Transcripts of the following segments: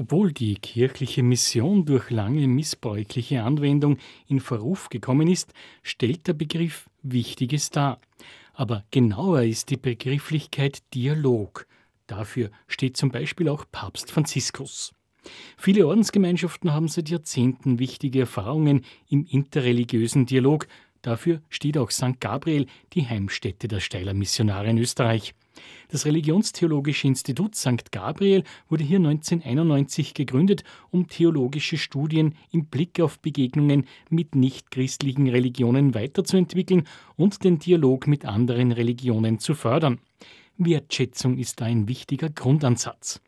Obwohl die kirchliche Mission durch lange missbräuchliche Anwendung in Verruf gekommen ist, stellt der Begriff Wichtiges dar. Aber genauer ist die Begrifflichkeit Dialog. Dafür steht zum Beispiel auch Papst Franziskus. Viele Ordensgemeinschaften haben seit Jahrzehnten wichtige Erfahrungen im interreligiösen Dialog. Dafür steht auch St. Gabriel, die Heimstätte der Steiler Missionare in Österreich. Das Religionstheologische Institut St. Gabriel wurde hier 1991 gegründet, um theologische Studien im Blick auf Begegnungen mit nichtchristlichen Religionen weiterzuentwickeln und den Dialog mit anderen Religionen zu fördern. Wertschätzung ist da ein wichtiger Grundansatz.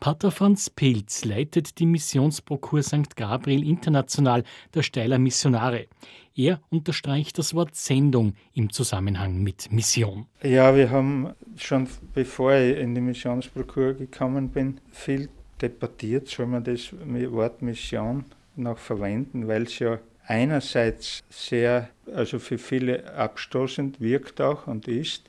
Pater Franz Pilz leitet die Missionsprokur St. Gabriel International der Steiler Missionare. Er unterstreicht das Wort Sendung im Zusammenhang mit Mission. Ja, wir haben schon bevor ich in die Missionsprokur gekommen bin, viel debattiert, soll man das Wort Mission noch verwenden, weil es ja einerseits sehr, also für viele abstoßend wirkt auch und ist,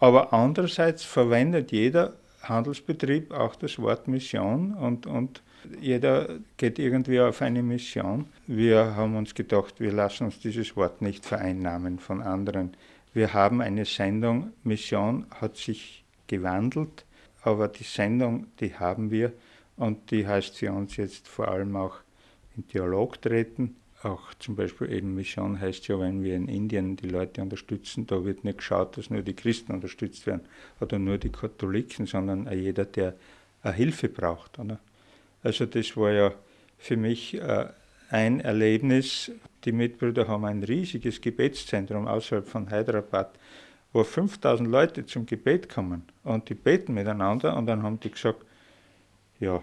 aber andererseits verwendet jeder Handelsbetrieb auch das Wort Mission und, und jeder geht irgendwie auf eine Mission. Wir haben uns gedacht, wir lassen uns dieses Wort nicht vereinnahmen von anderen. Wir haben eine Sendung, Mission hat sich gewandelt, aber die Sendung, die haben wir und die heißt für uns jetzt vor allem auch in Dialog treten auch zum Beispiel eben Mission heißt ja, wenn wir in Indien die Leute unterstützen, da wird nicht geschaut, dass nur die Christen unterstützt werden oder nur die Katholiken, sondern jeder, der Hilfe braucht. Oder? Also das war ja für mich äh, ein Erlebnis. Die Mitbrüder haben ein riesiges Gebetszentrum außerhalb von Hyderabad, wo 5000 Leute zum Gebet kommen und die beten miteinander und dann haben die gesagt, ja,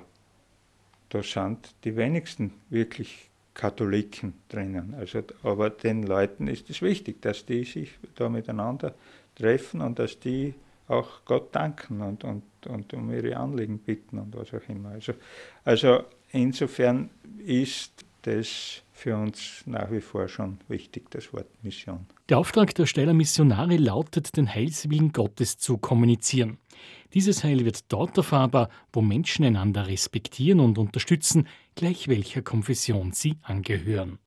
da sind die wenigsten wirklich Katholiken drinnen. Also, aber den Leuten ist es wichtig, dass die sich da miteinander treffen und dass die auch Gott danken und, und, und um ihre Anliegen bitten und was auch immer. Also, also insofern ist das für uns nach wie vor schon wichtig, das Wort Mission. Der Auftrag der Steiler Missionare lautet, den Heilswillen Gottes zu kommunizieren. Dieses Heil wird dort erfahrbar, wo Menschen einander respektieren und unterstützen, gleich welcher Konfession sie angehören.